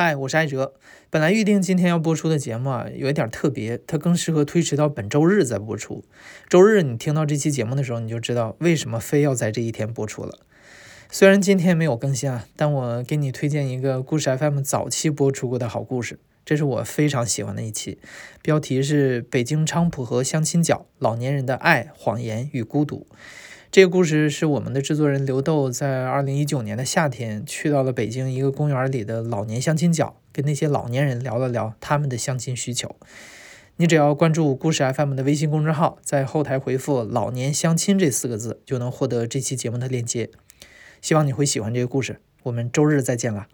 嗨，我是艾哲。本来预定今天要播出的节目啊，有一点特别，它更适合推迟到本周日再播出。周日你听到这期节目的时候，你就知道为什么非要在这一天播出了。虽然今天没有更新啊，但我给你推荐一个故事 FM 早期播出过的好故事，这是我非常喜欢的一期，标题是《北京昌普河相亲角：老年人的爱、谎言与孤独》。这个故事是我们的制作人刘豆在二零一九年的夏天去到了北京一个公园里的老年相亲角，跟那些老年人聊了聊他们的相亲需求。你只要关注故事 FM 的微信公众号，在后台回复“老年相亲”这四个字，就能获得这期节目的链接。希望你会喜欢这个故事。我们周日再见了。